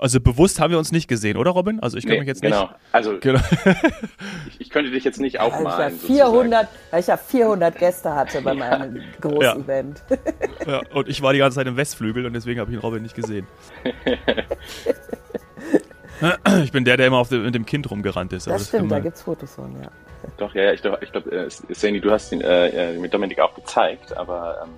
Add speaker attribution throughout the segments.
Speaker 1: Also bewusst haben wir uns nicht gesehen, oder Robin? Also ich kann nee, mich jetzt
Speaker 2: genau.
Speaker 1: nicht.
Speaker 2: Also genau. ich, ich, könnte dich jetzt nicht aufmalen.
Speaker 3: Weil ich ja 400, weil ich ja 400 Gäste hatte bei meinem ja. Großevent.
Speaker 1: Ja. ja, und ich war die ganze Zeit im Westflügel und deswegen habe ich den Robin nicht gesehen. ich bin der, der immer auf dem, mit dem Kind rumgerannt ist.
Speaker 3: Das, das stimmt, da gibt es Fotos von, ja.
Speaker 2: Doch, ja, ich glaube, ich glaub, äh, Sandy, du hast ihn äh, mit Dominik auch gezeigt, aber ähm,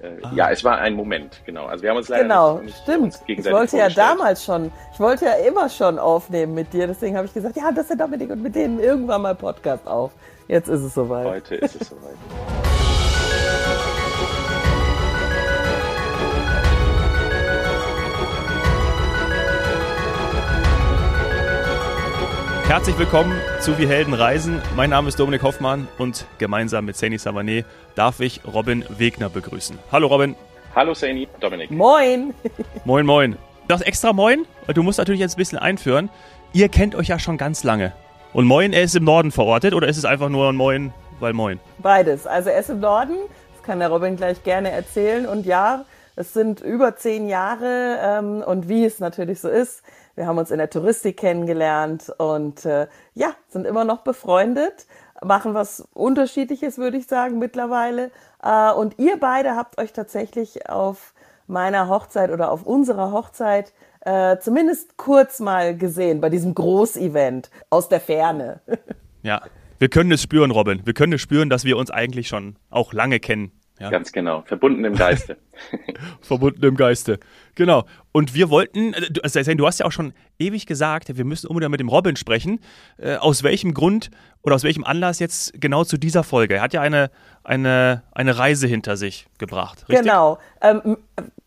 Speaker 2: äh, ah. Ja, es war ein Moment, genau. Also wir haben uns leider
Speaker 3: genau, nicht, nicht stimmt. Ich wollte ja damals schon, ich wollte ja immer schon aufnehmen mit dir, deswegen habe ich gesagt, ja, das ist der Dominik und mit denen irgendwann mal Podcast auf. Jetzt ist es soweit.
Speaker 2: Heute ist es soweit.
Speaker 1: Herzlich willkommen zu Wie Helden reisen. Mein Name ist Dominik Hoffmann und gemeinsam mit Sani Savané darf ich Robin Wegner begrüßen. Hallo Robin.
Speaker 2: Hallo Sani, Dominik.
Speaker 3: Moin.
Speaker 1: moin, moin. Das extra Moin, weil du musst natürlich jetzt ein bisschen einführen. Ihr kennt euch ja schon ganz lange. Und Moin, er ist im Norden verortet oder ist es einfach nur ein Moin, weil Moin?
Speaker 3: Beides. Also er ist im Norden, das kann der Robin gleich gerne erzählen. Und ja, es sind über zehn Jahre ähm, und wie es natürlich so ist, wir haben uns in der Touristik kennengelernt und äh, ja, sind immer noch befreundet, machen was Unterschiedliches, würde ich sagen, mittlerweile. Äh, und ihr beide habt euch tatsächlich auf meiner Hochzeit oder auf unserer Hochzeit äh, zumindest kurz mal gesehen bei diesem Großevent aus der Ferne.
Speaker 1: Ja, wir können es spüren, Robin. Wir können es spüren, dass wir uns eigentlich schon auch lange kennen.
Speaker 2: Ja. Ganz genau, verbunden im Geiste.
Speaker 1: verbunden im Geiste, genau. Und wir wollten, äh, also du hast ja auch schon ewig gesagt, wir müssen unbedingt mit dem Robin sprechen. Äh, aus welchem Grund oder aus welchem Anlass jetzt genau zu dieser Folge? Er hat ja eine, eine, eine Reise hinter sich gebracht,
Speaker 3: richtig? Genau, ähm,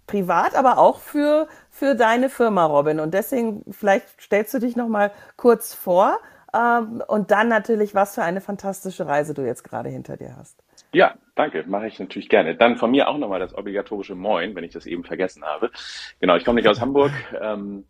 Speaker 3: privat, aber auch für, für deine Firma, Robin. Und deswegen, vielleicht stellst du dich noch mal kurz vor ähm, und dann natürlich, was für eine fantastische Reise du jetzt gerade hinter dir hast.
Speaker 2: Ja, danke, mache ich natürlich gerne. Dann von mir auch nochmal das obligatorische Moin, wenn ich das eben vergessen habe. Genau, ich komme nicht aus Hamburg. Ähm,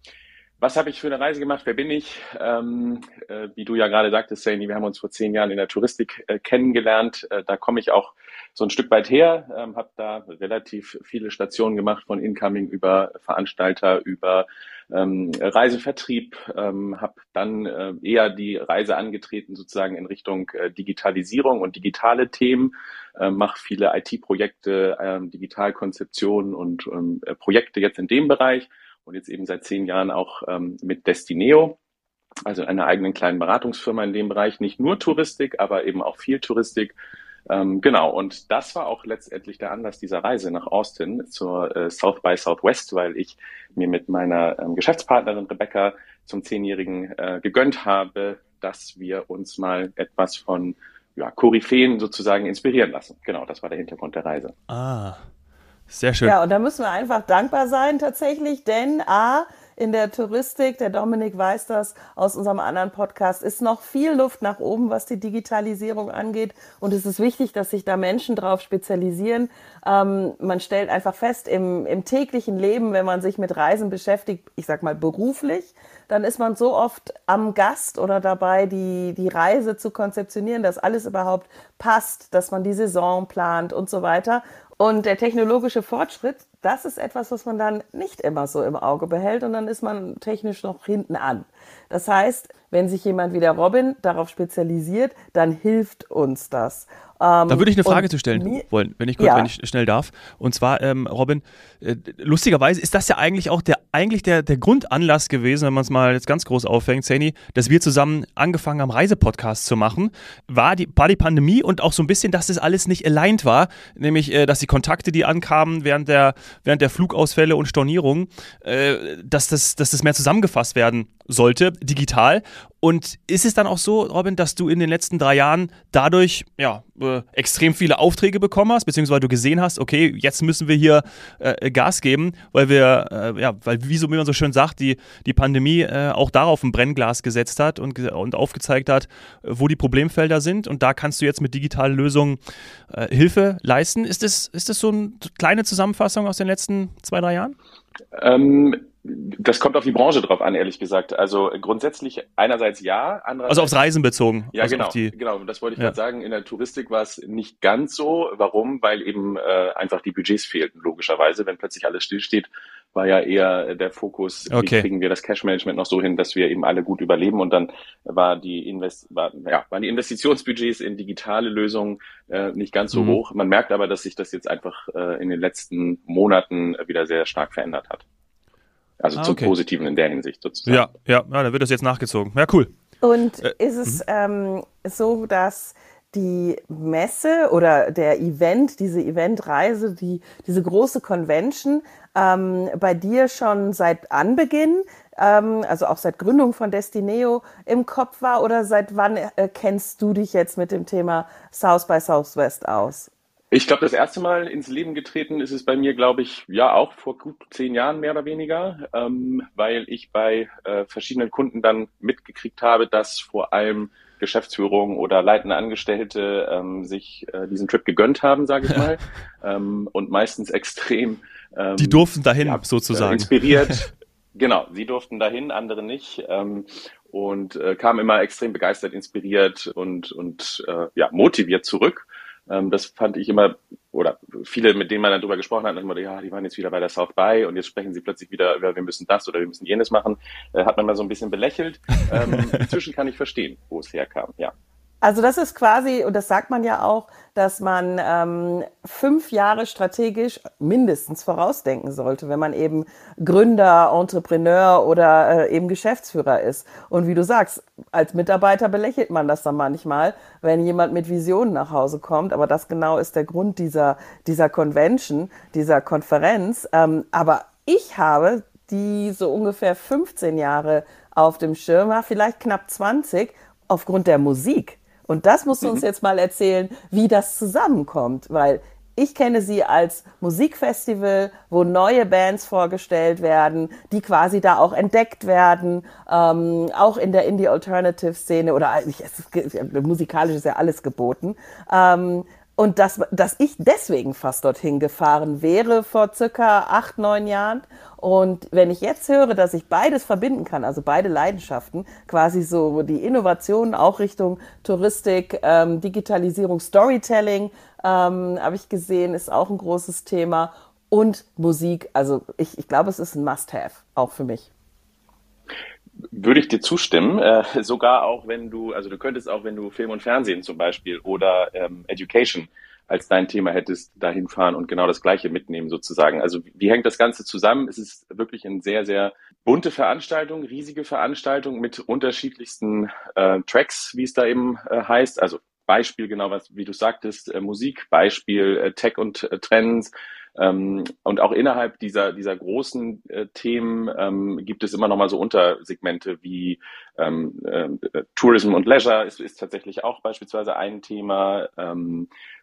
Speaker 2: was habe ich für eine Reise gemacht? Wer bin ich? Ähm, äh, wie du ja gerade sagtest, Sandy, wir haben uns vor zehn Jahren in der Touristik äh, kennengelernt. Äh, da komme ich auch so ein Stück weit her, ähm, habe da relativ viele Stationen gemacht, von Incoming über Veranstalter, über ähm, Reisevertrieb, ähm, habe dann äh, eher die Reise angetreten sozusagen in Richtung äh, Digitalisierung und digitale Themen, äh, mache viele IT-Projekte, äh, Digitalkonzeption und äh, Projekte jetzt in dem Bereich und jetzt eben seit zehn Jahren auch ähm, mit Destineo also einer eigenen kleinen Beratungsfirma in dem Bereich, nicht nur Touristik, aber eben auch viel Touristik ähm, genau, und das war auch letztendlich der Anlass dieser Reise nach Austin zur äh, South by Southwest, weil ich mir mit meiner ähm, Geschäftspartnerin Rebecca zum Zehnjährigen äh, gegönnt habe, dass wir uns mal etwas von ja, Koryphäen sozusagen inspirieren lassen. Genau, das war der Hintergrund der Reise.
Speaker 1: Ah, sehr schön.
Speaker 3: Ja, und da müssen wir einfach dankbar sein tatsächlich, denn A, in der Touristik, der Dominik weiß das aus unserem anderen Podcast, ist noch viel Luft nach oben, was die Digitalisierung angeht. Und es ist wichtig, dass sich da Menschen drauf spezialisieren. Ähm, man stellt einfach fest, im, im täglichen Leben, wenn man sich mit Reisen beschäftigt, ich sag mal beruflich, dann ist man so oft am Gast oder dabei, die, die Reise zu konzeptionieren, dass alles überhaupt passt, dass man die Saison plant und so weiter. Und der technologische Fortschritt, das ist etwas, was man dann nicht immer so im Auge behält und dann ist man technisch noch hinten an. Das heißt, wenn sich jemand wie der Robin darauf spezialisiert, dann hilft uns das.
Speaker 1: Ähm, da würde ich eine Frage zu stellen wollen, wenn ich kurz, ja. wenn ich schnell darf. Und zwar, ähm, Robin, äh, lustigerweise ist das ja eigentlich auch der eigentlich der, der Grundanlass gewesen, wenn man es mal jetzt ganz groß auffängt, Sani, dass wir zusammen angefangen haben, Reisepodcasts zu machen. War die, war die Pandemie und auch so ein bisschen, dass das alles nicht aligned war, nämlich, äh, dass die Kontakte, die ankamen während der, während der Flugausfälle und Stornierungen, äh, dass, das, dass das mehr zusammengefasst werden sollte, digital. Und ist es dann auch so, Robin, dass du in den letzten drei Jahren dadurch ja, äh, extrem viele Aufträge bekommen hast, beziehungsweise du gesehen hast, okay, jetzt müssen wir hier äh, Gas geben, weil wir, äh, ja, weil wie, so, wie man so schön sagt, die, die Pandemie äh, auch darauf ein Brennglas gesetzt hat und, und aufgezeigt hat, wo die Problemfelder sind. Und da kannst du jetzt mit digitalen Lösungen äh, Hilfe leisten. Ist das, ist das so eine kleine Zusammenfassung aus den letzten zwei, drei Jahren?
Speaker 2: Ähm, das kommt auf die Branche drauf an, ehrlich gesagt. Also grundsätzlich einerseits ja,
Speaker 1: andererseits. Also aufs Reisen bezogen.
Speaker 2: Ja,
Speaker 1: also
Speaker 2: genau. genau, das wollte ich ja. gerade sagen. In der Touristik war es nicht ganz so. Warum? Weil eben äh, einfach die Budgets fehlten, logischerweise. Wenn plötzlich alles stillsteht, war ja eher der Fokus,
Speaker 1: okay.
Speaker 2: wie kriegen wir das Cash-Management noch so hin, dass wir eben alle gut überleben. Und dann war die Invest war, ja, waren die Investitionsbudgets in digitale Lösungen äh, nicht ganz so mhm. hoch. Man merkt aber, dass sich das jetzt einfach äh, in den letzten Monaten wieder sehr stark verändert hat. Also ah, zum okay. Positiven in der Hinsicht sozusagen.
Speaker 1: Ja, ja, ja, da wird das jetzt nachgezogen. Ja, cool.
Speaker 3: Und äh, ist es mhm. ähm, so, dass die Messe oder der Event, diese Eventreise, die, diese große Convention ähm, bei dir schon seit Anbeginn, ähm, also auch seit Gründung von Destineo im Kopf war oder seit wann äh, kennst du dich jetzt mit dem Thema South by Southwest aus?
Speaker 2: Ich glaube, das erste Mal ins Leben getreten ist es bei mir, glaube ich, ja auch vor gut zehn Jahren mehr oder weniger, ähm, weil ich bei äh, verschiedenen Kunden dann mitgekriegt habe, dass vor allem Geschäftsführung oder leitende Angestellte ähm, sich äh, diesen Trip gegönnt haben, sage ich mal, ähm, und meistens extrem.
Speaker 1: Ähm, Die durften dahin ja, sozusagen. Äh,
Speaker 2: inspiriert. genau, sie durften dahin, andere nicht. Ähm, und äh, kamen immer extrem begeistert, inspiriert und, und äh, ja, motiviert zurück. Ähm, das fand ich immer, oder viele, mit denen man dann drüber gesprochen hat, immer, ja, die waren jetzt wieder bei der South by und jetzt sprechen sie plötzlich wieder über, wir müssen das oder wir müssen jenes machen, äh, hat man mal so ein bisschen belächelt. Ähm, inzwischen kann ich verstehen, wo es herkam, ja.
Speaker 3: Also das ist quasi, und das sagt man ja auch, dass man ähm, fünf Jahre strategisch mindestens vorausdenken sollte, wenn man eben Gründer, Entrepreneur oder äh, eben Geschäftsführer ist. Und wie du sagst, als Mitarbeiter belächelt man das dann manchmal, wenn jemand mit Visionen nach Hause kommt. Aber das genau ist der Grund dieser, dieser Convention, dieser Konferenz. Ähm, aber ich habe die so ungefähr 15 Jahre auf dem Schirm, vielleicht knapp 20, aufgrund der Musik. Und das musst du uns mhm. jetzt mal erzählen, wie das zusammenkommt, weil ich kenne sie als Musikfestival, wo neue Bands vorgestellt werden, die quasi da auch entdeckt werden, ähm, auch in der Indie-Alternative-Szene oder eigentlich, es ist, musikalisch ist ja alles geboten. Ähm, und dass, dass ich deswegen fast dorthin gefahren wäre vor circa acht, neun Jahren. Und wenn ich jetzt höre, dass ich beides verbinden kann, also beide Leidenschaften, quasi so die Innovationen auch Richtung Touristik, ähm, Digitalisierung, Storytelling, ähm, habe ich gesehen, ist auch ein großes Thema. Und Musik, also ich, ich glaube, es ist ein Must-Have, auch für mich.
Speaker 2: Würde ich dir zustimmen, äh, sogar auch wenn du, also du könntest auch, wenn du Film und Fernsehen zum Beispiel oder ähm, Education als dein Thema hättest, dahin fahren und genau das Gleiche mitnehmen sozusagen. Also wie hängt das Ganze zusammen? Es ist wirklich eine sehr, sehr bunte Veranstaltung, riesige Veranstaltung mit unterschiedlichsten äh, Tracks, wie es da eben äh, heißt. Also Beispiel genau was, wie du sagtest, äh, Musik, Beispiel äh, Tech und äh, Trends, ähm, und auch innerhalb dieser, dieser großen äh, Themen ähm, gibt es immer noch mal so Untersegmente wie ähm, äh, Tourism und Leisure ist, ist tatsächlich auch beispielsweise ein Thema. Ähm, äh,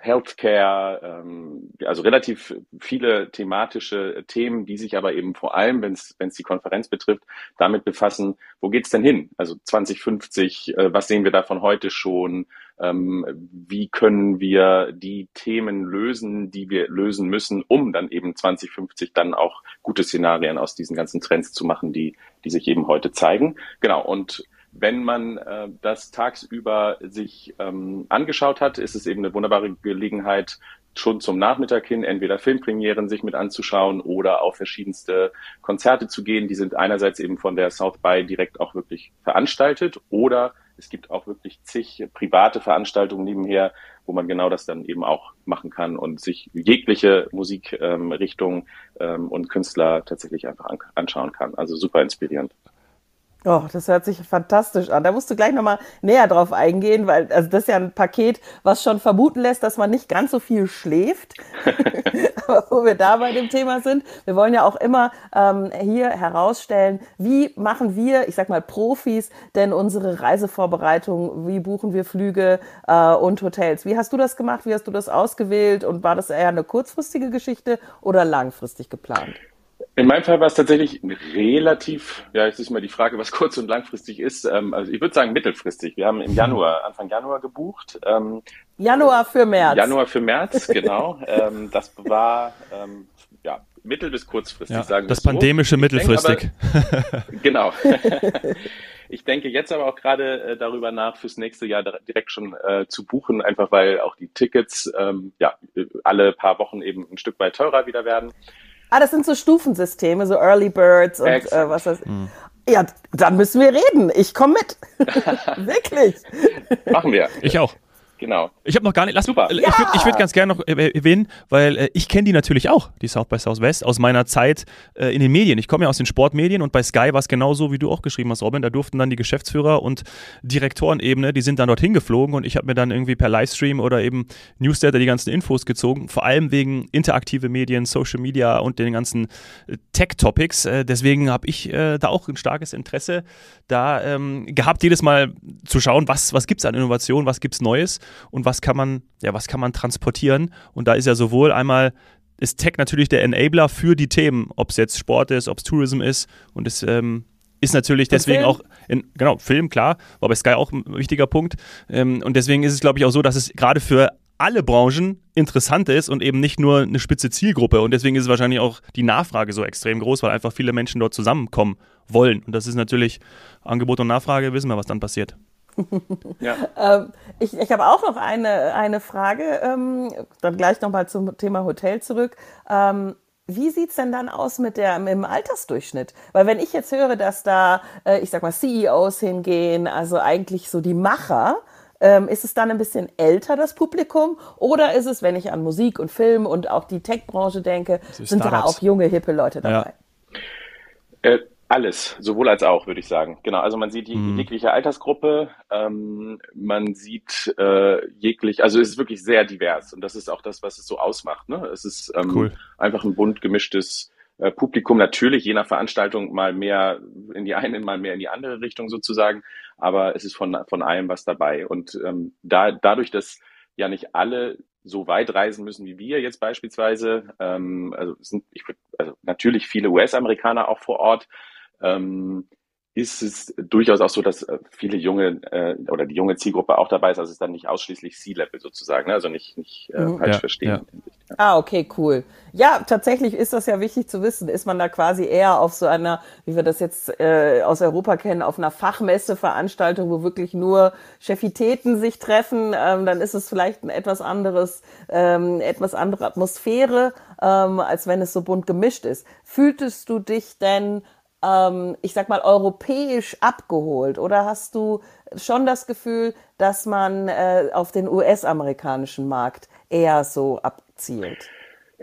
Speaker 2: Healthcare, ähm, also relativ viele thematische Themen, die sich aber eben vor allem, wenn es die Konferenz betrifft, damit befassen, wo geht's denn hin? Also 2050, äh, was sehen wir davon heute schon? Ähm, wie können wir die Themen lösen, die wir lösen müssen, um dann eben 2050 dann auch gute Szenarien aus diesen ganzen Trends zu machen, die, die sich eben heute zeigen. Genau. Und wenn man äh, das tagsüber sich ähm, angeschaut hat, ist es eben eine wunderbare Gelegenheit, schon zum Nachmittag hin entweder Filmpremieren sich mit anzuschauen oder auf verschiedenste Konzerte zu gehen. Die sind einerseits eben von der South by direkt auch wirklich veranstaltet oder es gibt auch wirklich zig private Veranstaltungen nebenher, wo man genau das dann eben auch machen kann und sich jegliche Musikrichtung ähm, ähm, und Künstler tatsächlich einfach an anschauen kann. Also super inspirierend.
Speaker 3: Oh, das hört sich fantastisch an. Da musst du gleich nochmal näher drauf eingehen, weil also das ist ja ein Paket, was schon vermuten lässt, dass man nicht ganz so viel schläft. Aber wo wir da bei dem Thema sind, wir wollen ja auch immer ähm, hier herausstellen, wie machen wir, ich sag mal Profis, denn unsere Reisevorbereitung, wie buchen wir Flüge äh, und Hotels. Wie hast du das gemacht? Wie hast du das ausgewählt? Und war das eher eine kurzfristige Geschichte oder langfristig geplant?
Speaker 2: In meinem Fall war es tatsächlich relativ, ja, jetzt ist mal die Frage, was kurz- und langfristig ist. Ähm, also ich würde sagen mittelfristig. Wir haben im Januar, Anfang Januar gebucht.
Speaker 3: Ähm, Januar für März.
Speaker 2: Januar für März, genau. ähm, das war ähm, ja mittel- bis kurzfristig,
Speaker 1: ja, sagen wir Das pandemische so. mittelfristig.
Speaker 2: Aber, genau. Ich denke jetzt aber auch gerade äh, darüber nach, fürs nächste Jahr direkt schon äh, zu buchen, einfach weil auch die Tickets ähm, ja alle paar Wochen eben ein Stück weit teurer wieder werden.
Speaker 3: Ah, das sind so Stufensysteme, so Early Birds und äh, was das. Mhm. Ja, dann müssen wir reden. Ich komme mit. Wirklich.
Speaker 2: Machen wir.
Speaker 1: Ich auch.
Speaker 2: Genau.
Speaker 1: Ich habe noch gar nicht. Lass, Super. Ich ja. würde würd ganz gerne noch erwähnen, weil äh, ich kenne die natürlich auch, die South by Southwest, aus meiner Zeit äh, in den Medien. Ich komme ja aus den Sportmedien und bei Sky war es genauso, wie du auch geschrieben hast, Robin. Da durften dann die Geschäftsführer und Direktorenebene, die sind dann dorthin geflogen und ich habe mir dann irgendwie per Livestream oder eben Newsletter die ganzen Infos gezogen, vor allem wegen interaktive Medien, Social Media und den ganzen äh, Tech-Topics. Äh, deswegen habe ich äh, da auch ein starkes Interesse da ähm, gehabt, jedes Mal zu schauen, was, was gibt es an Innovation, was gibt es Neues und was kann man, ja, was kann man transportieren. Und da ist ja sowohl einmal ist Tech natürlich der Enabler für die Themen, ob es jetzt Sport ist, ob es Tourism ist und es ähm, ist natürlich deswegen auch, in, genau, Film, klar, war bei Sky auch ein wichtiger Punkt. Ähm, und deswegen ist es, glaube ich, auch so, dass es gerade für alle Branchen interessant ist und eben nicht nur eine spitze Zielgruppe. Und deswegen ist es wahrscheinlich auch die Nachfrage so extrem groß, weil einfach viele Menschen dort zusammenkommen wollen. Und das ist natürlich Angebot und Nachfrage, wissen wir, was dann passiert
Speaker 3: ja. ähm, ich ich habe auch noch eine, eine Frage, ähm, dann gleich nochmal zum Thema Hotel zurück. Ähm, wie sieht's denn dann aus mit, der, mit dem Altersdurchschnitt? Weil wenn ich jetzt höre, dass da, äh, ich sag mal, CEOs hingehen, also eigentlich so die Macher, ähm, ist es dann ein bisschen älter, das Publikum? Oder ist es, wenn ich an Musik und Film und auch die Tech-Branche denke, sind da auch junge, hippe Leute dabei?
Speaker 2: Ja. Äh, alles, sowohl als auch, würde ich sagen. Genau, also man sieht mhm. jegliche Altersgruppe, ähm, man sieht äh, jeglich, also es ist wirklich sehr divers und das ist auch das, was es so ausmacht. Ne? Es ist ähm, cool. einfach ein bunt gemischtes äh, Publikum, natürlich je nach Veranstaltung mal mehr in die eine, mal mehr in die andere Richtung sozusagen, aber es ist von, von allem was dabei. Und ähm, da, dadurch, dass ja nicht alle so weit reisen müssen wie wir jetzt beispielsweise. Ähm, also sind ich, also natürlich viele US-Amerikaner auch vor Ort, ähm, ist es durchaus auch so, dass äh, viele junge äh, oder die junge Zielgruppe auch dabei ist. Also es ist dann nicht ausschließlich C-Level sozusagen, ne? also nicht, nicht äh, mhm. falsch ja, verstehen.
Speaker 3: Ja. Ah, okay, cool. Ja, tatsächlich ist das ja wichtig zu wissen. Ist man da quasi eher auf so einer, wie wir das jetzt äh, aus Europa kennen, auf einer Fachmesseveranstaltung, wo wirklich nur Chefitäten sich treffen, ähm, dann ist es vielleicht ein etwas anderes, ähm, etwas andere Atmosphäre, ähm, als wenn es so bunt gemischt ist. Fühltest du dich denn ähm, ich sag mal, europäisch abgeholt? Oder hast du schon das Gefühl, dass man äh, auf den US-amerikanischen Markt eher so abzielt?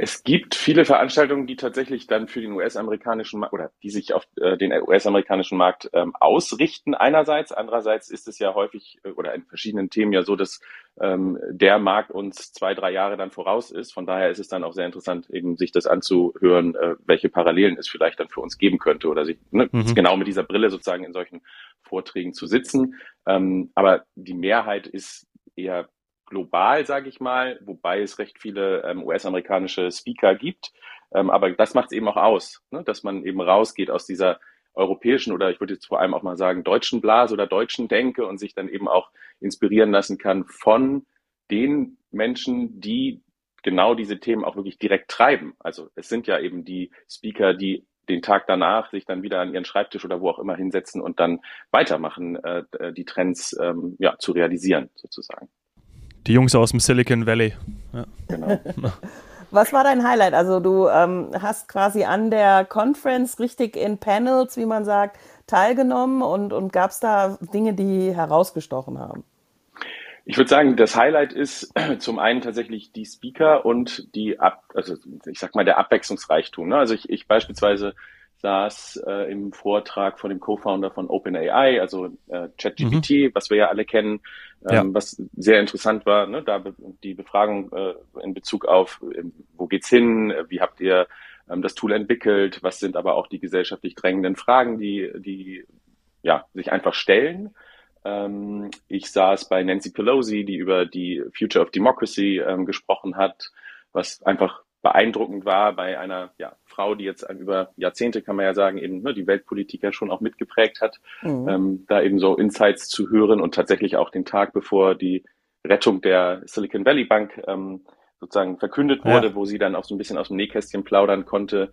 Speaker 2: Es gibt viele Veranstaltungen, die tatsächlich dann für den US-amerikanischen Markt oder die sich auf äh, den US-amerikanischen Markt ähm, ausrichten einerseits. Andererseits ist es ja häufig äh, oder in verschiedenen Themen ja so, dass ähm, der Markt uns zwei, drei Jahre dann voraus ist. Von daher ist es dann auch sehr interessant, eben sich das anzuhören, äh, welche Parallelen es vielleicht dann für uns geben könnte oder sich ne, mhm. genau mit dieser Brille sozusagen in solchen Vorträgen zu sitzen. Ähm, aber die Mehrheit ist eher global, sage ich mal, wobei es recht viele ähm, US-amerikanische Speaker gibt. Ähm, aber das macht es eben auch aus, ne? dass man eben rausgeht aus dieser europäischen oder ich würde jetzt vor allem auch mal sagen deutschen Blase oder deutschen Denke und sich dann eben auch inspirieren lassen kann von den Menschen, die genau diese Themen auch wirklich direkt treiben. Also es sind ja eben die Speaker, die den Tag danach sich dann wieder an ihren Schreibtisch oder wo auch immer hinsetzen und dann weitermachen, äh, die Trends ähm, ja, zu realisieren sozusagen.
Speaker 1: Die Jungs aus dem Silicon Valley. Ja. Genau.
Speaker 3: Was war dein Highlight? Also du ähm, hast quasi an der Conference richtig in Panels, wie man sagt, teilgenommen und, und gab es da Dinge, die herausgestochen haben?
Speaker 2: Ich würde sagen, das Highlight ist zum einen tatsächlich die Speaker und die, Ab also ich sag mal, der Abwechslungsreichtum. Ne? Also ich, ich beispielsweise saß äh, im Vortrag von dem Co-Founder von OpenAI, also äh, ChatGPT, mhm. was wir ja alle kennen, ähm, ja. was sehr interessant war, ne? da die Befragung äh, in Bezug auf, äh, wo geht's hin, wie habt ihr ähm, das Tool entwickelt, was sind aber auch die gesellschaftlich drängenden Fragen, die, die ja, sich einfach stellen. Ähm, ich saß bei Nancy Pelosi, die über die Future of Democracy ähm, gesprochen hat, was einfach beeindruckend war bei einer ja, Frau, die jetzt über Jahrzehnte, kann man ja sagen, eben ne, die Weltpolitik ja schon auch mitgeprägt hat, mhm. ähm, da eben so Insights zu hören und tatsächlich auch den Tag, bevor die Rettung der Silicon Valley Bank ähm, sozusagen verkündet wurde, ja. wo sie dann auch so ein bisschen aus dem Nähkästchen plaudern konnte,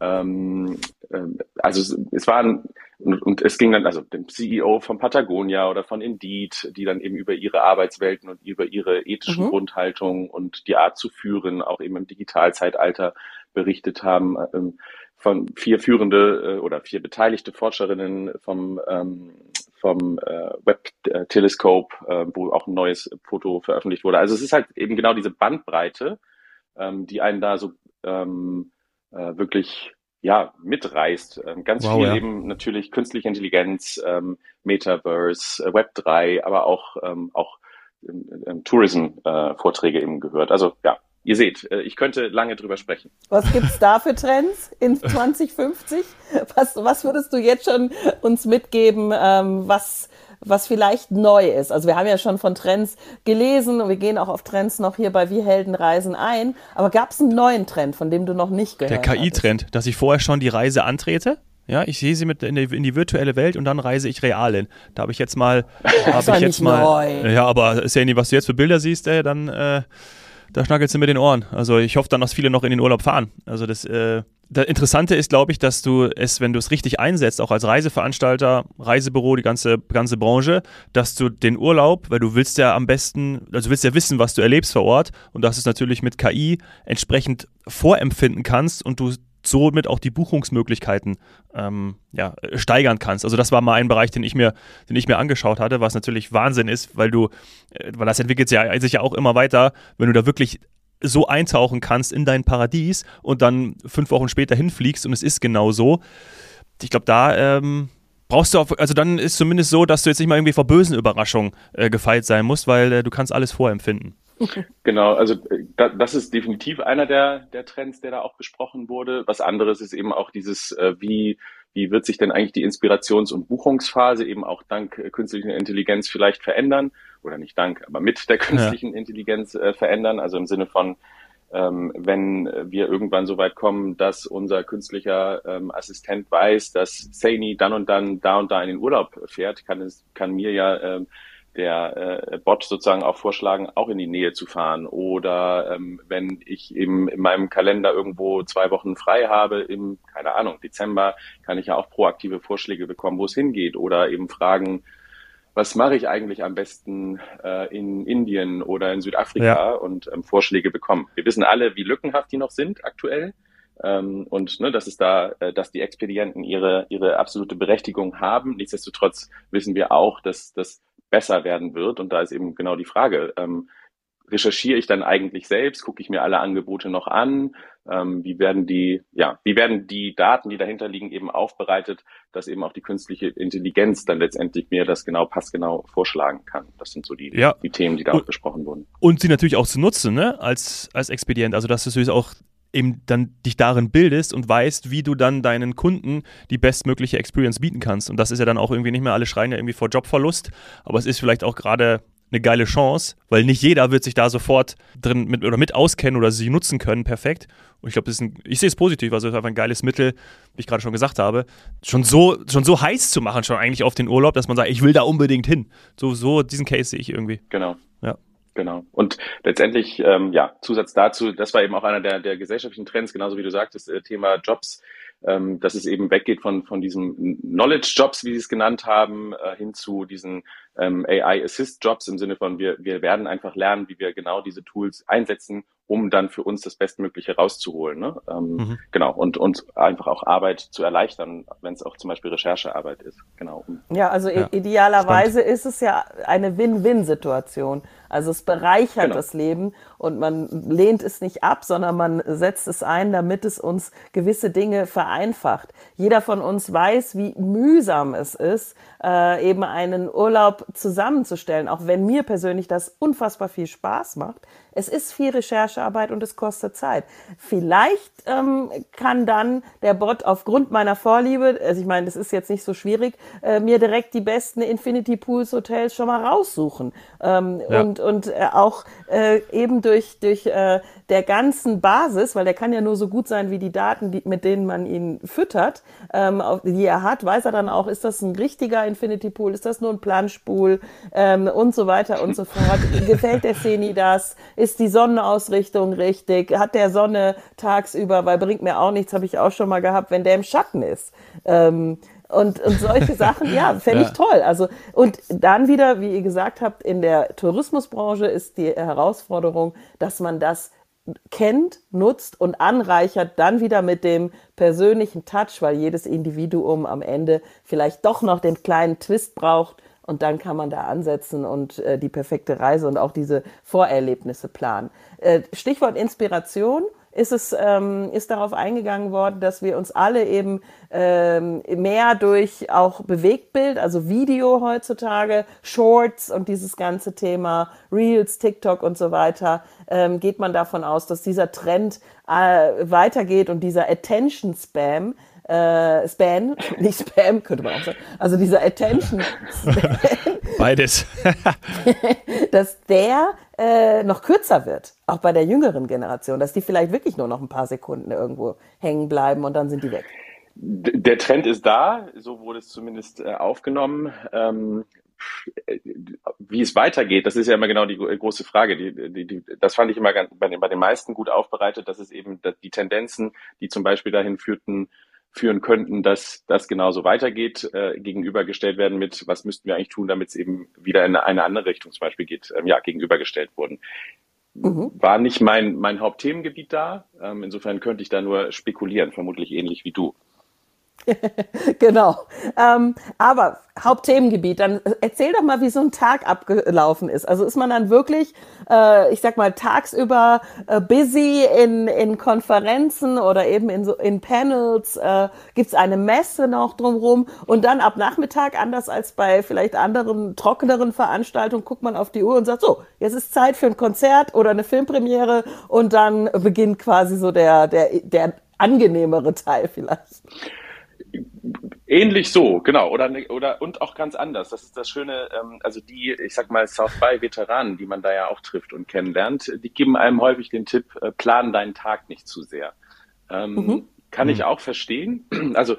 Speaker 2: ähm, äh, also es waren und, und es ging dann also dem CEO von Patagonia oder von Indeed, die dann eben über ihre Arbeitswelten und über ihre ethischen mhm. Grundhaltung und die Art zu führen, auch eben im Digitalzeitalter berichtet haben, ähm, von vier führende äh, oder vier beteiligte Forscherinnen vom, ähm, vom äh, Webb-Teleskop, äh, wo auch ein neues Foto veröffentlicht wurde. Also es ist halt eben genau diese Bandbreite, ähm, die einen da so ähm, äh, wirklich ja, mitreißt. Ähm, ganz wow, viel ja. eben natürlich künstliche Intelligenz, ähm, Metaverse, äh, Web 3, aber auch, ähm, auch ähm, ähm, Tourism-Vorträge äh, eben gehört. Also ja, ihr seht, äh, ich könnte lange drüber sprechen.
Speaker 3: Was gibt's da für Trends in 2050? Was, was würdest du jetzt schon uns mitgeben, ähm, was, was vielleicht neu ist? Also wir haben ja schon von Trends gelesen und wir gehen auch auf Trends noch hier bei Wie Helden reisen ein. Aber gab es einen neuen Trend, von dem du noch nicht gehört
Speaker 1: hast? Der KI-Trend, dass ich vorher schon die Reise antrete? Ja, ich sehe sie mit in die, in die, virtuelle Welt und dann reise ich real hin. Da habe ich jetzt mal, habe ich jetzt mal, neu. ja, aber Sandy, was du jetzt für Bilder siehst, ey, dann äh, da schnackelst du mit den Ohren. Also ich hoffe dann, dass viele noch in den Urlaub fahren. Also das, äh, das Interessante ist, glaube ich, dass du es, wenn du es richtig einsetzt, auch als Reiseveranstalter, Reisebüro, die ganze, ganze Branche, dass du den Urlaub, weil du willst ja am besten, also du willst ja wissen, was du erlebst vor Ort und dass du es natürlich mit KI entsprechend vorempfinden kannst und du somit auch die Buchungsmöglichkeiten ähm, ja, steigern kannst. Also das war mal ein Bereich, den ich mir, den ich mir angeschaut hatte, was natürlich Wahnsinn ist, weil du, äh, weil das entwickelt sich ja, sich ja auch immer weiter, wenn du da wirklich so eintauchen kannst in dein Paradies und dann fünf Wochen später hinfliegst und es ist genau so. Ich glaube, da ähm, brauchst du, auf, also dann ist zumindest so, dass du jetzt nicht mal irgendwie vor bösen Überraschungen äh, gefeit sein musst, weil äh, du kannst alles vorempfinden.
Speaker 2: Genau, also äh, das ist definitiv einer der, der Trends, der da auch besprochen wurde. Was anderes ist eben auch dieses, äh, wie, wie wird sich denn eigentlich die Inspirations- und Buchungsphase eben auch dank äh, künstlicher Intelligenz vielleicht verändern? Oder nicht dank, aber mit der künstlichen ja. Intelligenz äh, verändern. Also im Sinne von, ähm, wenn wir irgendwann so weit kommen, dass unser künstlicher ähm, Assistent weiß, dass Saini dann und dann da und da in den Urlaub fährt, kann es, kann mir ja ähm, der äh, Bot sozusagen auch vorschlagen, auch in die Nähe zu fahren. Oder ähm, wenn ich eben in meinem Kalender irgendwo zwei Wochen frei habe, im, keine Ahnung, Dezember, kann ich ja auch proaktive Vorschläge bekommen, wo es hingeht. Oder eben fragen, was mache ich eigentlich am besten äh, in Indien oder in Südafrika ja. und ähm, Vorschläge bekommen. Wir wissen alle, wie lückenhaft die noch sind aktuell. Ähm, und ne, dass es da, äh, dass die Expedienten ihre ihre absolute Berechtigung haben. Nichtsdestotrotz wissen wir auch, dass dass besser werden wird. Und da ist eben genau die Frage, ähm, recherchiere ich dann eigentlich selbst, gucke ich mir alle Angebote noch an, ähm, wie werden die, ja, wie werden die Daten, die dahinter liegen, eben aufbereitet, dass eben auch die künstliche Intelligenz dann letztendlich mir das genau passgenau vorschlagen kann. Das sind so die, ja. die Themen, die da und, auch besprochen wurden.
Speaker 1: Und sie natürlich auch zu nutzen, ne, als, als Expedient. Also dass du auch eben dann dich darin bildest und weißt, wie du dann deinen Kunden die bestmögliche Experience bieten kannst. Und das ist ja dann auch irgendwie nicht mehr alle schreien ja irgendwie vor Jobverlust, aber es ist vielleicht auch gerade eine geile Chance, weil nicht jeder wird sich da sofort drin mit oder mit auskennen oder sie nutzen können, perfekt. Und ich glaube, ich sehe es positiv, also es ist einfach ein geiles Mittel, wie ich gerade schon gesagt habe, schon so, schon so heiß zu machen, schon eigentlich auf den Urlaub, dass man sagt, ich will da unbedingt hin. So, so diesen Case sehe ich irgendwie.
Speaker 2: Genau. Ja. Genau. Und letztendlich, ähm, ja, Zusatz dazu, das war eben auch einer der, der gesellschaftlichen Trends, genauso wie du sagtest, äh, Thema Jobs, ähm, dass es eben weggeht von, von diesen Knowledge-Jobs, wie sie es genannt haben, äh, hin zu diesen ähm, AI-Assist-Jobs im Sinne von, wir, wir werden einfach lernen, wie wir genau diese Tools einsetzen, um dann für uns das Bestmögliche rauszuholen. Ne? Ähm, mhm. Genau, und, und einfach auch Arbeit zu erleichtern, wenn es auch zum Beispiel Recherchearbeit ist. Genau.
Speaker 3: Ja, also ja. idealerweise Spannend. ist es ja eine Win-Win-Situation. Also es bereichert genau. das Leben und man lehnt es nicht ab, sondern man setzt es ein, damit es uns gewisse Dinge vereinfacht. Jeder von uns weiß, wie mühsam es ist, äh, eben einen Urlaub zusammenzustellen, auch wenn mir persönlich das unfassbar viel Spaß macht. Es ist viel Recherchearbeit und es kostet Zeit. Vielleicht ähm, kann dann der Bot aufgrund meiner Vorliebe, also ich meine, das ist jetzt nicht so schwierig, äh, mir direkt die besten Infinity Pools Hotels schon mal raussuchen. Ähm, ja. Und, und äh, auch äh, eben durch, durch äh, der ganzen Basis, weil der kann ja nur so gut sein wie die Daten, die, mit denen man ihn füttert, ähm, die er hat, weiß er dann auch, ist das ein richtiger Infinity Pool, ist das nur ein Planschpool ähm, und so weiter und so fort. Gefällt der Szene das? ist die Sonnenausrichtung richtig, hat der Sonne tagsüber, weil bringt mir auch nichts, habe ich auch schon mal gehabt, wenn der im Schatten ist. Ähm, und, und solche Sachen, ja, fände ja. ich toll. Also, und dann wieder, wie ihr gesagt habt, in der Tourismusbranche ist die Herausforderung, dass man das kennt, nutzt und anreichert dann wieder mit dem persönlichen Touch, weil jedes Individuum am Ende vielleicht doch noch den kleinen Twist braucht und dann kann man da ansetzen und äh, die perfekte Reise und auch diese Vorerlebnisse planen. Äh, Stichwort Inspiration ist es ähm, ist darauf eingegangen worden, dass wir uns alle eben ähm, mehr durch auch Bewegtbild, also Video heutzutage, Shorts und dieses ganze Thema Reels, TikTok und so weiter, ähm, geht man davon aus, dass dieser Trend äh, weitergeht und dieser Attention Spam äh, Span, nicht Spam, könnte man auch sagen, also dieser Attention Span,
Speaker 1: Beides.
Speaker 3: dass der äh, noch kürzer wird, auch bei der jüngeren Generation, dass die vielleicht wirklich nur noch ein paar Sekunden irgendwo hängen bleiben und dann sind die weg.
Speaker 2: Der Trend ist da, so wurde es zumindest äh, aufgenommen. Ähm, wie es weitergeht, das ist ja immer genau die große Frage. Die, die, die, das fand ich immer ganz, bei, den, bei den meisten gut aufbereitet, dass es eben die Tendenzen, die zum Beispiel dahin führten, führen könnten, dass das genauso weitergeht, äh, gegenübergestellt werden mit, was müssten wir eigentlich tun, damit es eben wieder in eine andere Richtung zum Beispiel geht, ähm, ja, gegenübergestellt wurden. Mhm. War nicht mein, mein Hauptthemengebiet da. Ähm, insofern könnte ich da nur spekulieren, vermutlich ähnlich wie du.
Speaker 3: genau. Ähm, aber Hauptthemengebiet, dann erzähl doch mal, wie so ein Tag abgelaufen ist. Also ist man dann wirklich, äh, ich sag mal, tagsüber äh, busy in, in Konferenzen oder eben in, so, in Panels? Äh, Gibt es eine Messe noch drumherum? Und dann ab Nachmittag, anders als bei vielleicht anderen trockeneren Veranstaltungen, guckt man auf die Uhr und sagt, so, jetzt ist Zeit für ein Konzert oder eine Filmpremiere und dann beginnt quasi so der, der, der angenehmere Teil vielleicht.
Speaker 2: Ähnlich so, genau. Oder, oder, und auch ganz anders. Das ist das Schöne, ähm, also die, ich sag mal, South by Veteranen, die man da ja auch trifft und kennenlernt, die geben einem häufig den Tipp, äh, plan deinen Tag nicht zu sehr. Ähm, mhm. Kann ich mhm. auch verstehen. Also,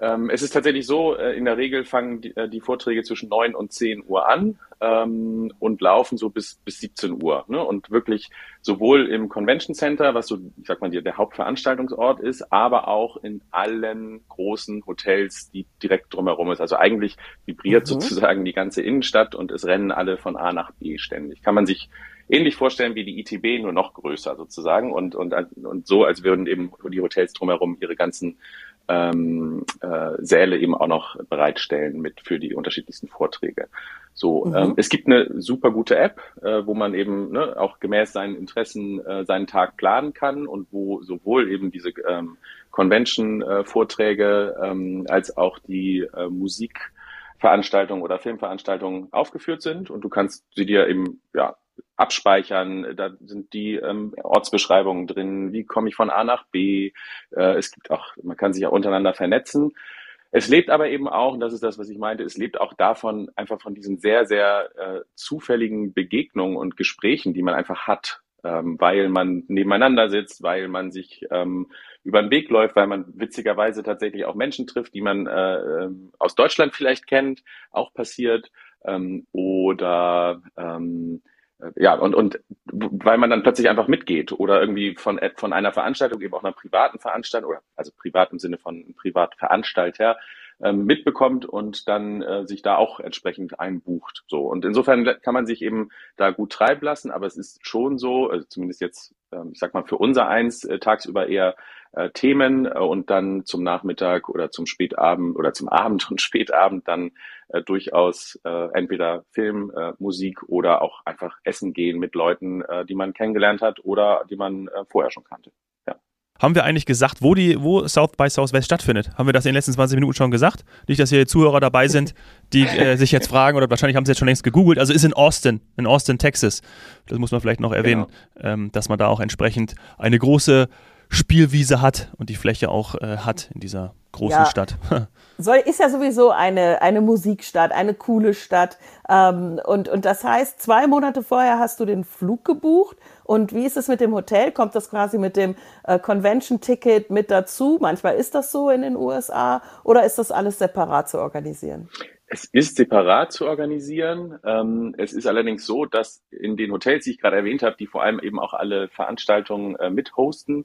Speaker 2: ähm, es ist tatsächlich so, äh, in der Regel fangen die, äh, die Vorträge zwischen neun und zehn Uhr an ähm, und laufen so bis, bis 17 Uhr. Ne? Und wirklich sowohl im Convention Center, was so, ich sag mal, der Hauptveranstaltungsort ist, aber auch in allen großen Hotels, die direkt drumherum ist. Also eigentlich vibriert mhm. sozusagen die ganze Innenstadt und es rennen alle von A nach B ständig. Kann man sich ähnlich vorstellen wie die ITB, nur noch größer sozusagen und, und, und so, als würden eben die Hotels drumherum ihre ganzen ähm, äh, Säle eben auch noch bereitstellen mit für die unterschiedlichsten Vorträge. So, mhm. ähm, es gibt eine super gute App, äh, wo man eben ne, auch gemäß seinen Interessen äh, seinen Tag planen kann und wo sowohl eben diese ähm, Convention-Vorträge ähm, als auch die äh, Musikveranstaltungen oder Filmveranstaltungen aufgeführt sind und du kannst sie dir eben ja abspeichern. Da sind die ähm, Ortsbeschreibungen drin. Wie komme ich von A nach B? Äh, es gibt auch, man kann sich auch untereinander vernetzen. Es lebt aber eben auch, und das ist das, was ich meinte, es lebt auch davon, einfach von diesen sehr, sehr äh, zufälligen Begegnungen und Gesprächen, die man einfach hat, ähm, weil man nebeneinander sitzt, weil man sich ähm, über den Weg läuft, weil man witzigerweise tatsächlich auch Menschen trifft, die man äh, ähm, aus Deutschland vielleicht kennt, auch passiert, ähm, oder ähm, äh, ja, und, und weil man dann plötzlich einfach mitgeht oder irgendwie von, von einer Veranstaltung, eben auch einer privaten Veranstaltung, oder also privat im Sinne von Privatveranstalter, ähm, mitbekommt und dann äh, sich da auch entsprechend einbucht. So. Und insofern kann man sich eben da gut treiben lassen, aber es ist schon so, also zumindest jetzt, ähm, ich sag mal, für unser eins äh, tagsüber eher äh, Themen äh, und dann zum Nachmittag oder zum Spätabend oder zum Abend und Spätabend dann äh, durchaus äh, entweder Film, äh, Musik oder auch einfach Essen gehen mit Leuten, äh, die man kennengelernt hat oder die man äh, vorher schon kannte.
Speaker 1: Haben wir eigentlich gesagt, wo, die, wo South by Southwest stattfindet? Haben wir das in den letzten 20 Minuten schon gesagt? Nicht, dass hier Zuhörer dabei sind, die äh, sich jetzt fragen oder wahrscheinlich haben sie jetzt schon längst gegoogelt. Also ist in Austin, in Austin, Texas. Das muss man vielleicht noch erwähnen, genau. ähm, dass man da auch entsprechend eine große Spielwiese hat und die Fläche auch äh, hat in dieser großen ja. Stadt.
Speaker 3: Soll, ist ja sowieso eine, eine Musikstadt, eine coole Stadt. Ähm, und, und das heißt, zwei Monate vorher hast du den Flug gebucht. Und wie ist es mit dem Hotel? Kommt das quasi mit dem äh, Convention-Ticket mit dazu? Manchmal ist das so in den USA oder ist das alles separat zu organisieren?
Speaker 2: Es ist separat zu organisieren. Ähm, es ist allerdings so, dass in den Hotels, die ich gerade erwähnt habe, die vor allem eben auch alle Veranstaltungen äh, mit hosten,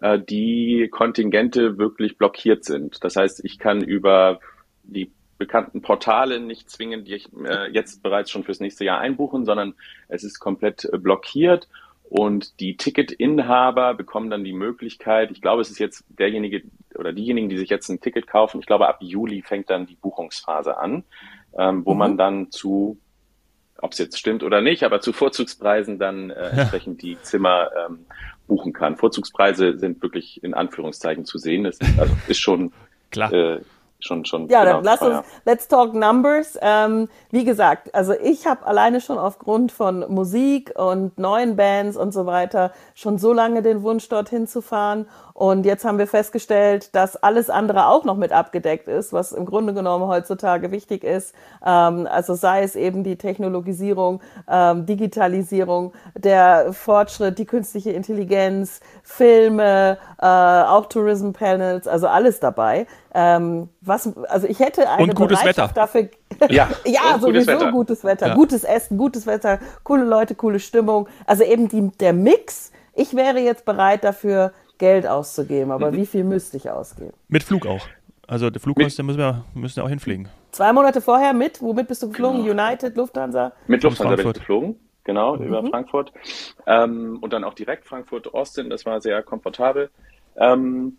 Speaker 2: äh, die Kontingente wirklich blockiert sind. Das heißt, ich kann über die bekannten Portale nicht zwingend äh, jetzt bereits schon fürs nächste Jahr einbuchen, sondern es ist komplett äh, blockiert Und die Ticketinhaber bekommen dann die Möglichkeit, ich glaube, es ist jetzt derjenige oder diejenigen, die sich jetzt ein Ticket kaufen, ich glaube, ab Juli fängt dann die Buchungsphase an, ähm, wo mhm. man dann zu, ob es jetzt stimmt oder nicht, aber zu Vorzugspreisen dann äh, entsprechend die Zimmer ähm, buchen kann. Vorzugspreise sind wirklich in Anführungszeichen zu sehen. Das ist, also ist schon
Speaker 1: Klar.
Speaker 2: Äh, schon, schon.
Speaker 3: Ja, genau, dann lass uns, let's talk numbers. Ähm, wie gesagt, also ich habe alleine schon aufgrund von Musik und neuen Bands und so weiter schon so lange den Wunsch, dorthin zu fahren. Und jetzt haben wir festgestellt, dass alles andere auch noch mit abgedeckt ist, was im Grunde genommen heutzutage wichtig ist. Ähm, also sei es eben die Technologisierung, ähm, Digitalisierung, der Fortschritt, die künstliche Intelligenz, Filme, äh, auch Tourism Panels, also alles dabei. Ähm, was, also ich hätte eine
Speaker 1: und gutes Wetter.
Speaker 3: dafür. Ja, ja sowieso gutes Wetter. gutes Wetter, ja. gutes Essen, gutes Wetter, coole Leute, coole Stimmung. Also eben die, der Mix. Ich wäre jetzt bereit dafür, Geld auszugeben, aber mhm. wie viel müsste ich ausgeben?
Speaker 1: Mit Flug auch. Also der Flugkosten müssen wir müssen wir auch hinfliegen.
Speaker 3: Zwei Monate vorher mit? Womit bist du geflogen? Genau. United, Lufthansa?
Speaker 2: Mit Lufthansa bin ich geflogen, genau, mhm. über Frankfurt. Ähm, und dann auch direkt Frankfurt-Austin, das war sehr komfortabel. Ähm,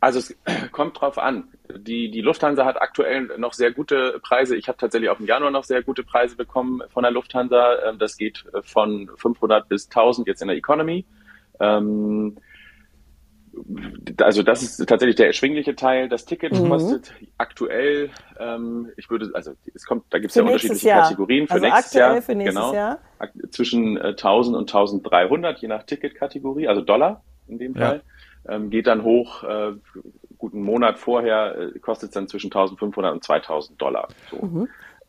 Speaker 2: also es kommt drauf an. Die, die Lufthansa hat aktuell noch sehr gute Preise. Ich habe tatsächlich auch im Januar noch sehr gute Preise bekommen von der Lufthansa. Ähm, das geht von 500 bis 1000 jetzt in der Economy. Ähm, also das ist tatsächlich der erschwingliche Teil. Das Ticket mhm. kostet aktuell, ähm, ich würde, also es kommt, da gibt es ja unterschiedliche Jahr. Kategorien
Speaker 3: für also nächstes Jahr. Für nächstes genau, Jahr.
Speaker 2: Zwischen äh, 1000 und 1300, je nach Ticketkategorie, also Dollar in dem Fall. Ja. Ähm, geht dann hoch, äh, guten Monat vorher äh, kostet es dann zwischen 1500 und 2000 Dollar. So. Mhm.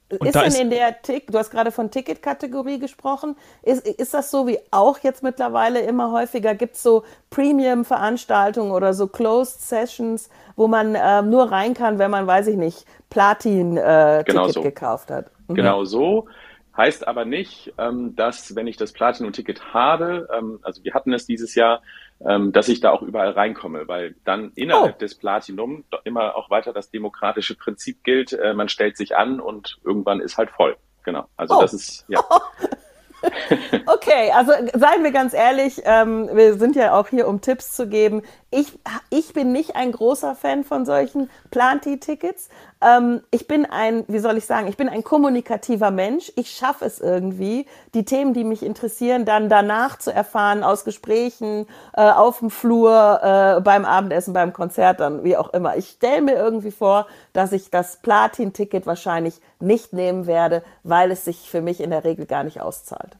Speaker 3: Und ist denn ist in der Tick, du hast gerade von Ticketkategorie gesprochen, ist, ist das so wie auch jetzt mittlerweile immer häufiger? Gibt es so Premium-Veranstaltungen oder so Closed Sessions, wo man ähm, nur rein kann, wenn man, weiß ich nicht, Platin-Ticket äh, genau so. gekauft hat?
Speaker 2: Mhm. Genau so. Heißt aber nicht, ähm, dass wenn ich das Platinum-Ticket habe, ähm, also wir hatten es dieses Jahr, ähm, dass ich da auch überall reinkomme, weil dann innerhalb oh. des Platinum immer auch weiter das demokratische Prinzip gilt. Äh, man stellt sich an und irgendwann ist halt voll. Genau. Also oh. das ist ja.
Speaker 3: okay, also seien wir ganz ehrlich, ähm, wir sind ja auch hier, um Tipps zu geben. Ich, ich bin nicht ein großer Fan von solchen Planti-Tickets. Ähm, ich bin ein, wie soll ich sagen, ich bin ein kommunikativer Mensch. Ich schaffe es irgendwie, die Themen, die mich interessieren, dann danach zu erfahren, aus Gesprächen, äh, auf dem Flur, äh, beim Abendessen, beim Konzert, dann wie auch immer. Ich stelle mir irgendwie vor, dass ich das Platin-Ticket wahrscheinlich nicht nehmen werde, weil es sich für mich in der Regel gar nicht auszahlt.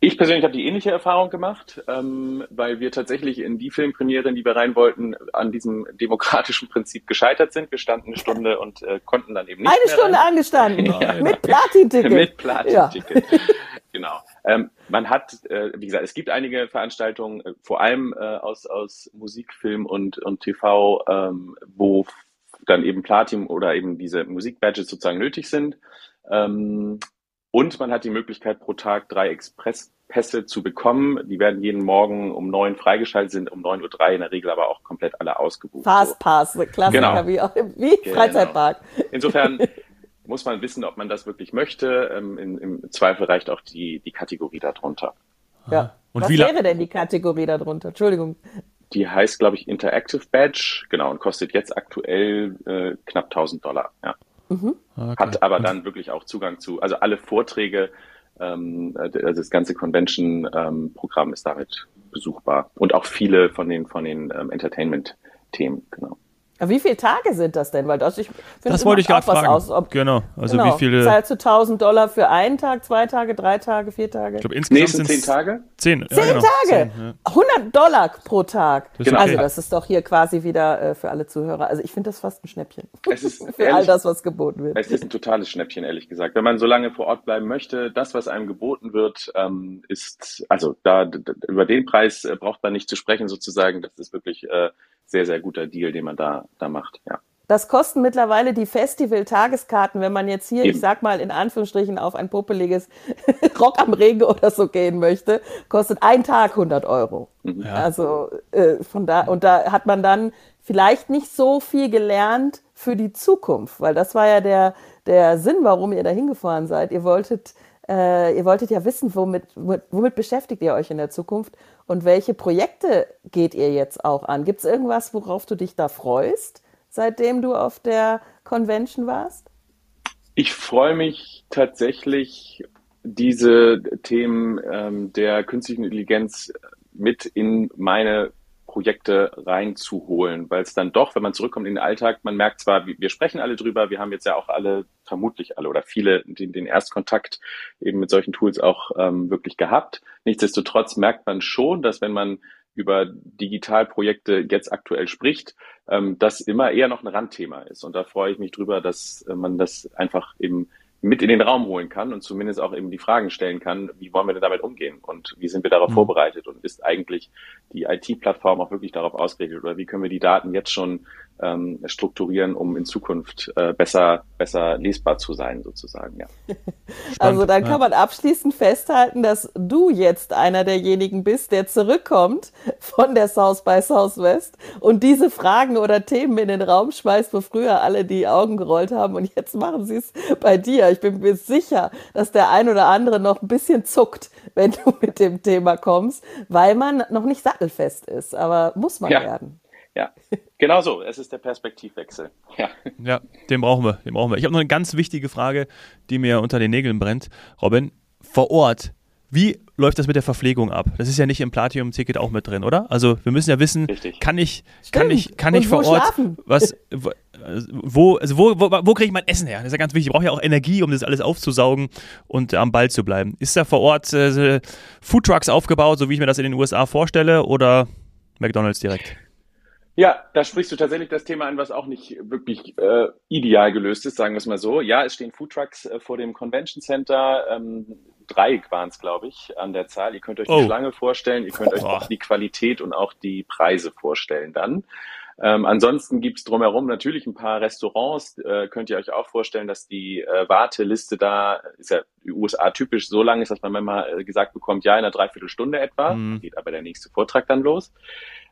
Speaker 2: Ich persönlich habe die ähnliche Erfahrung gemacht, ähm, weil wir tatsächlich in die Filmpremiere, in die wir rein wollten, an diesem demokratischen Prinzip gescheitert sind. Wir standen eine Stunde und äh, konnten dann eben nicht
Speaker 3: Eine Stunde rein. angestanden, ja, mit Platin-Ticket.
Speaker 2: mit Platin-Ticket, ja. genau. Ähm, man hat, äh, wie gesagt, es gibt einige Veranstaltungen, äh, vor allem äh, aus, aus Musik, Film und, und TV, ähm, wo dann eben Platin oder eben diese Musik-Badges sozusagen nötig sind. Ähm, und man hat die Möglichkeit, pro Tag drei Expresspässe zu bekommen. Die werden jeden Morgen um neun freigeschaltet, sind um neun Uhr drei in der Regel aber auch komplett alle ausgebucht.
Speaker 3: Fastpass, so. Klassiker genau. wie, auch, wie genau. Freizeitpark.
Speaker 2: Insofern muss man wissen, ob man das wirklich möchte. Ähm, in, Im Zweifel reicht auch die, die Kategorie darunter.
Speaker 3: Ja. Und Was wäre denn die Kategorie darunter? Entschuldigung.
Speaker 2: Die heißt, glaube ich, Interactive Badge, genau, und kostet jetzt aktuell äh, knapp 1000 Dollar. Ja. Mhm. Okay. Hat aber dann wirklich auch Zugang zu, also alle Vorträge, ähm, also das ganze Convention-Programm ähm, ist damit besuchbar und auch viele von den von den ähm, Entertainment-Themen, genau.
Speaker 3: Wie viele Tage sind das denn? Weil das, ich
Speaker 1: das wollte ich gerade fragen. Aus, ob,
Speaker 3: genau. Also genau. wie viele? Zahlst du 1000 Dollar für einen Tag, zwei Tage, drei Tage, vier Tage?
Speaker 2: Ich glaube insgesamt sind zehn Tage.
Speaker 1: Zehn.
Speaker 3: Zehn ja, genau. Tage. Zehn, ja. 100 Dollar pro Tag. Das genau. Also das ist doch hier quasi wieder äh, für alle Zuhörer. Also ich finde das fast ein Schnäppchen.
Speaker 2: Es ist
Speaker 3: für ehrlich, all das, was geboten wird.
Speaker 2: Es ist ein totales Schnäppchen, ehrlich gesagt. Wenn man so lange vor Ort bleiben möchte, das, was einem geboten wird, ähm, ist also da über den Preis äh, braucht man nicht zu sprechen sozusagen. Das ist wirklich äh, sehr, sehr guter Deal, den man da, da macht, ja.
Speaker 3: Das kosten mittlerweile die Festival-Tageskarten, wenn man jetzt hier, Eben. ich sag mal in Anführungsstrichen, auf ein popeliges Rock am Regen oder so gehen möchte, kostet ein Tag 100 Euro. Mhm. Ja. Also äh, von da und da hat man dann vielleicht nicht so viel gelernt für die Zukunft, weil das war ja der der Sinn, warum ihr da hingefahren seid. Ihr wolltet äh, ihr wolltet ja wissen, womit, womit beschäftigt ihr euch in der Zukunft und welche Projekte geht ihr jetzt auch an? Gibt es irgendwas, worauf du dich da freust, seitdem du auf der Convention warst?
Speaker 2: Ich freue mich tatsächlich, diese Themen ähm, der künstlichen Intelligenz mit in meine Projekte reinzuholen, weil es dann doch, wenn man zurückkommt in den Alltag, man merkt zwar, wir sprechen alle drüber, wir haben jetzt ja auch alle, vermutlich alle oder viele den, den Erstkontakt eben mit solchen Tools auch ähm, wirklich gehabt. Nichtsdestotrotz merkt man schon, dass wenn man über Digitalprojekte jetzt aktuell spricht, ähm, das immer eher noch ein Randthema ist. Und da freue ich mich drüber, dass äh, man das einfach eben mit in den Raum holen kann und zumindest auch eben die Fragen stellen kann, wie wollen wir denn damit umgehen und wie sind wir darauf mhm. vorbereitet und ist eigentlich die IT-Plattform auch wirklich darauf ausgerichtet oder wie können wir die Daten jetzt schon ähm, strukturieren, um in Zukunft äh, besser, besser lesbar zu sein, sozusagen. Ja.
Speaker 3: also dann kann man abschließend festhalten, dass du jetzt einer derjenigen bist, der zurückkommt von der South by Southwest und diese Fragen oder Themen in den Raum schmeißt, wo früher alle die Augen gerollt haben und jetzt machen sie es bei dir. Ich bin mir sicher, dass der ein oder andere noch ein bisschen zuckt, wenn du mit dem Thema kommst, weil man noch nicht sattelfest ist, aber muss man ja. werden.
Speaker 2: Ja, genau so. Es ist der Perspektivwechsel. Ja,
Speaker 1: ja den brauchen wir. Den brauchen wir. Ich habe noch eine ganz wichtige Frage, die mir unter den Nägeln brennt. Robin, vor Ort, wie läuft das mit der Verpflegung ab? Das ist ja nicht im Platinum-Ticket auch mit drin, oder? Also wir müssen ja wissen, Richtig. kann ich, kann ich, kann ich vor Ort schlafen? was, wo, also wo, wo, wo kriege ich mein Essen her? Das ist ja ganz wichtig. Ich brauche ja auch Energie, um das alles aufzusaugen und am Ball zu bleiben. Ist da vor Ort äh, Foodtrucks aufgebaut, so wie ich mir das in den USA vorstelle, oder McDonalds direkt?
Speaker 2: Ja, da sprichst du tatsächlich das Thema an, was auch nicht wirklich äh, ideal gelöst ist, sagen wir es mal so. Ja, es stehen Foodtrucks äh, vor dem Convention Center. Ähm, drei waren es, glaube ich, an der Zahl. Ihr könnt euch oh. die Schlange vorstellen, ihr könnt euch auch die Qualität und auch die Preise vorstellen dann. Ähm, ansonsten gibt's drumherum natürlich ein paar Restaurants. Äh, könnt ihr euch auch vorstellen, dass die äh, Warteliste da, ist ja USA typisch, so lang ist, dass man manchmal äh, gesagt bekommt, ja, in einer Dreiviertelstunde etwa. Mhm. Geht aber der nächste Vortrag dann los.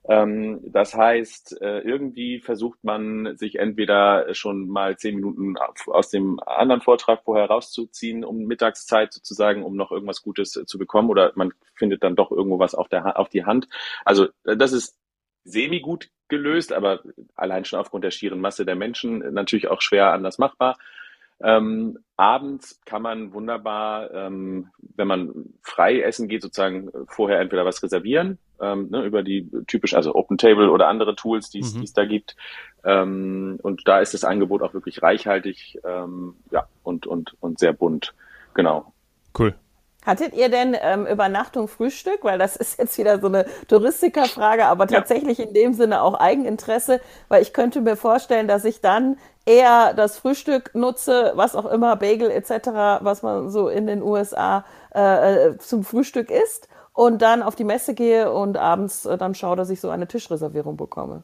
Speaker 2: Ähm, das heißt, äh, irgendwie versucht man sich entweder schon mal zehn Minuten aus dem anderen Vortrag vorher rauszuziehen, um Mittagszeit sozusagen, um noch irgendwas Gutes äh, zu bekommen, oder man findet dann doch irgendwo was auf, der, auf die Hand. Also das ist semi gut gelöst, aber allein schon aufgrund der schieren Masse der Menschen natürlich auch schwer anders machbar. Ähm, abends kann man wunderbar, ähm, wenn man frei essen geht, sozusagen vorher entweder was reservieren, ähm, ne, über die typisch, also Open Table oder andere Tools, die es mhm. da gibt. Ähm, und da ist das Angebot auch wirklich reichhaltig ähm, ja, und, und, und sehr bunt. Genau.
Speaker 1: Cool.
Speaker 3: Hattet ihr denn ähm, Übernachtung, Frühstück? Weil das ist jetzt wieder so eine Touristikerfrage, aber tatsächlich ja. in dem Sinne auch Eigeninteresse, weil ich könnte mir vorstellen, dass ich dann eher das Frühstück nutze, was auch immer, Bagel etc., was man so in den USA äh, äh, zum Frühstück isst und dann auf die Messe gehe und abends äh, dann schaue, dass ich so eine Tischreservierung bekomme.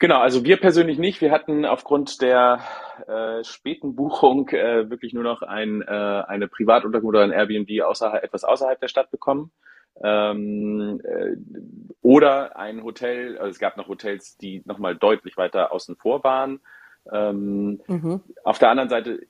Speaker 2: Genau, also wir persönlich nicht. Wir hatten aufgrund der äh, späten Buchung äh, wirklich nur noch ein, äh, eine Privatunterkunft oder ein Airbnb außerhalb, etwas außerhalb der Stadt bekommen. Ähm, äh, oder ein Hotel, also es gab noch Hotels, die nochmal deutlich weiter außen vor waren. Ähm, mhm. Auf der anderen Seite,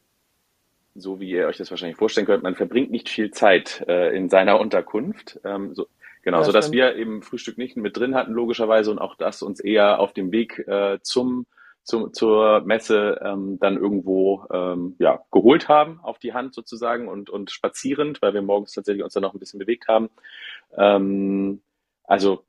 Speaker 2: so wie ihr euch das wahrscheinlich vorstellen könnt, man verbringt nicht viel Zeit äh, in seiner Unterkunft. Ähm, so, Genau, ja, so dass wir eben Frühstück nicht mit drin hatten, logischerweise, und auch das uns eher auf dem Weg äh, zum, zum, zur Messe ähm, dann irgendwo ähm, ja, geholt haben, auf die Hand sozusagen und, und spazierend, weil wir morgens tatsächlich uns dann noch ein bisschen bewegt haben. Ähm, also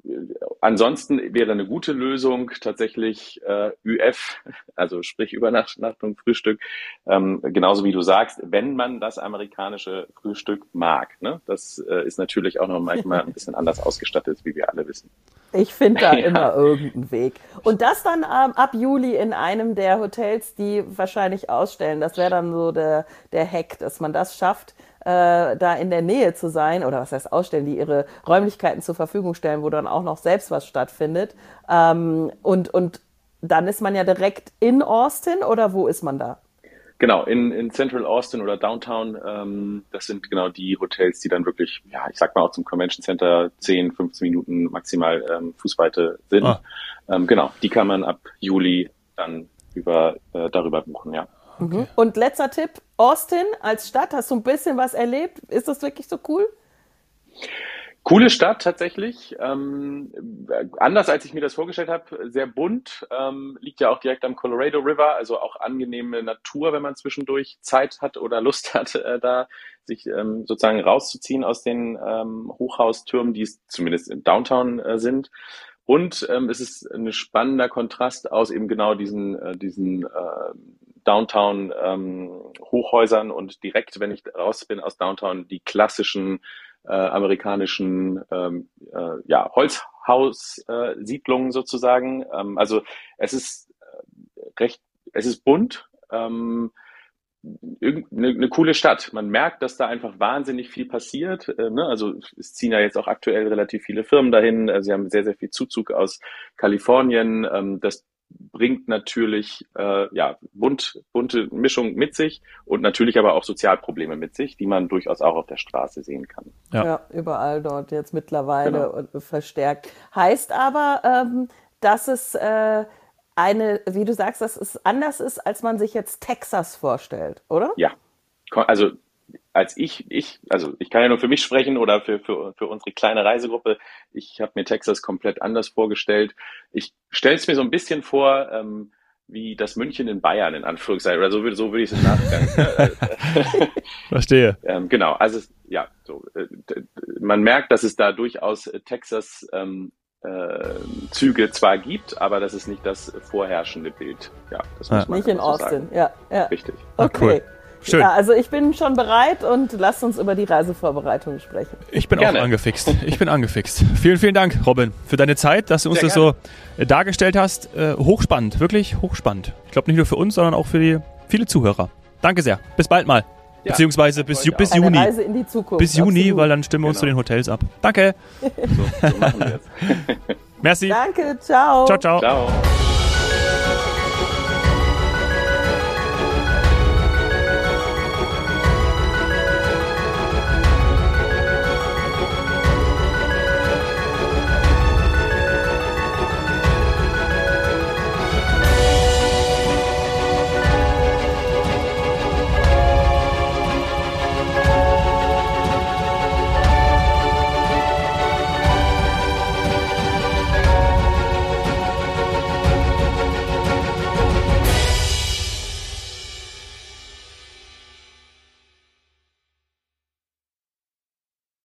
Speaker 2: ansonsten wäre eine gute Lösung tatsächlich äh, ÜF, also sprich Übernachtung, Frühstück, ähm, genauso wie du sagst, wenn man das amerikanische Frühstück mag. Ne? Das äh, ist natürlich auch noch manchmal ein bisschen anders ausgestattet, wie wir alle wissen.
Speaker 3: Ich finde da ja. immer irgendeinen Weg. Und das dann ähm, ab Juli in einem der Hotels, die wahrscheinlich ausstellen. Das wäre dann so der, der Hack, dass man das schafft, äh, da in der Nähe zu sein, oder was heißt ausstellen, die ihre Räumlichkeiten zur Verfügung stellen, wo dann auch noch selbst was stattfindet. Ähm, und, und dann ist man ja direkt in Austin oder wo ist man da?
Speaker 2: Genau, in, in Central Austin oder Downtown, ähm, das sind genau die Hotels, die dann wirklich, ja, ich sag mal auch zum Convention Center 10, 15 Minuten maximal ähm, Fußweite sind. Ah. Ähm, genau, die kann man ab Juli dann über, äh, darüber buchen, ja.
Speaker 3: Okay. Und letzter Tipp, Austin als Stadt, hast du ein bisschen was erlebt? Ist das wirklich so cool?
Speaker 2: Coole Stadt tatsächlich. Ähm, anders als ich mir das vorgestellt habe, sehr bunt. Ähm, liegt ja auch direkt am Colorado River, also auch angenehme Natur, wenn man zwischendurch Zeit hat oder Lust hat, äh, da sich ähm, sozusagen rauszuziehen aus den ähm, Hochhaustürmen, die es zumindest in Downtown äh, sind. Und ähm, es ist ein spannender Kontrast aus eben genau diesen, äh, diesen äh, Downtown ähm, Hochhäusern und direkt, wenn ich raus bin aus Downtown, die klassischen äh, amerikanischen ähm, äh, ja, Holzhaussiedlungen äh, sozusagen. Ähm, also es ist äh, recht, es ist bunt. Ähm, eine, eine coole Stadt. Man merkt, dass da einfach wahnsinnig viel passiert. Äh, ne? Also es ziehen ja jetzt auch aktuell relativ viele Firmen dahin. Also sie haben sehr, sehr viel Zuzug aus Kalifornien. Ähm, das bringt natürlich äh, ja bunt, bunte Mischung mit sich und natürlich aber auch Sozialprobleme mit sich, die man durchaus auch auf der Straße sehen kann.
Speaker 3: Ja, ja überall dort jetzt mittlerweile genau. verstärkt. Heißt aber, ähm, dass es äh, eine, wie du sagst, dass es anders ist, als man sich jetzt Texas vorstellt, oder?
Speaker 2: Ja, also als ich, ich, also ich kann ja nur für mich sprechen oder für, für, für unsere kleine Reisegruppe. Ich habe mir Texas komplett anders vorgestellt. Ich stelle es mir so ein bisschen vor, ähm, wie das München in Bayern in Anführungszeichen oder so würde so würde ich es im Nachgang.
Speaker 1: Verstehe.
Speaker 2: ähm, genau, also ja, so äh, man merkt, dass es da durchaus äh, Texas ähm, äh, Züge zwar gibt, aber das ist nicht das vorherrschende Bild. Ja, das
Speaker 3: muss man Nicht in so Austin, sagen. ja, ja.
Speaker 2: Richtig.
Speaker 3: Okay. Cool. Schön. Ja, also ich bin schon bereit und lasst uns über die Reisevorbereitung sprechen.
Speaker 1: Ich bin Gerne. auch angefixt. Ich bin angefixt. vielen, vielen Dank, Robin, für deine Zeit, dass du uns Sehr das gerne. so äh, dargestellt hast. Äh, hochspannend, wirklich hochspannend. Ich glaube nicht nur für uns, sondern auch für die viele Zuhörer. Danke sehr. Bis bald mal. Ja, Beziehungsweise bis, bis Juni.
Speaker 3: Reise in die Zukunft.
Speaker 1: Bis Juni, Absolut. weil dann stimmen wir genau. uns zu den Hotels ab. Danke. so, so machen wir jetzt. Merci.
Speaker 3: Danke, ciao.
Speaker 1: Ciao, ciao. Ciao.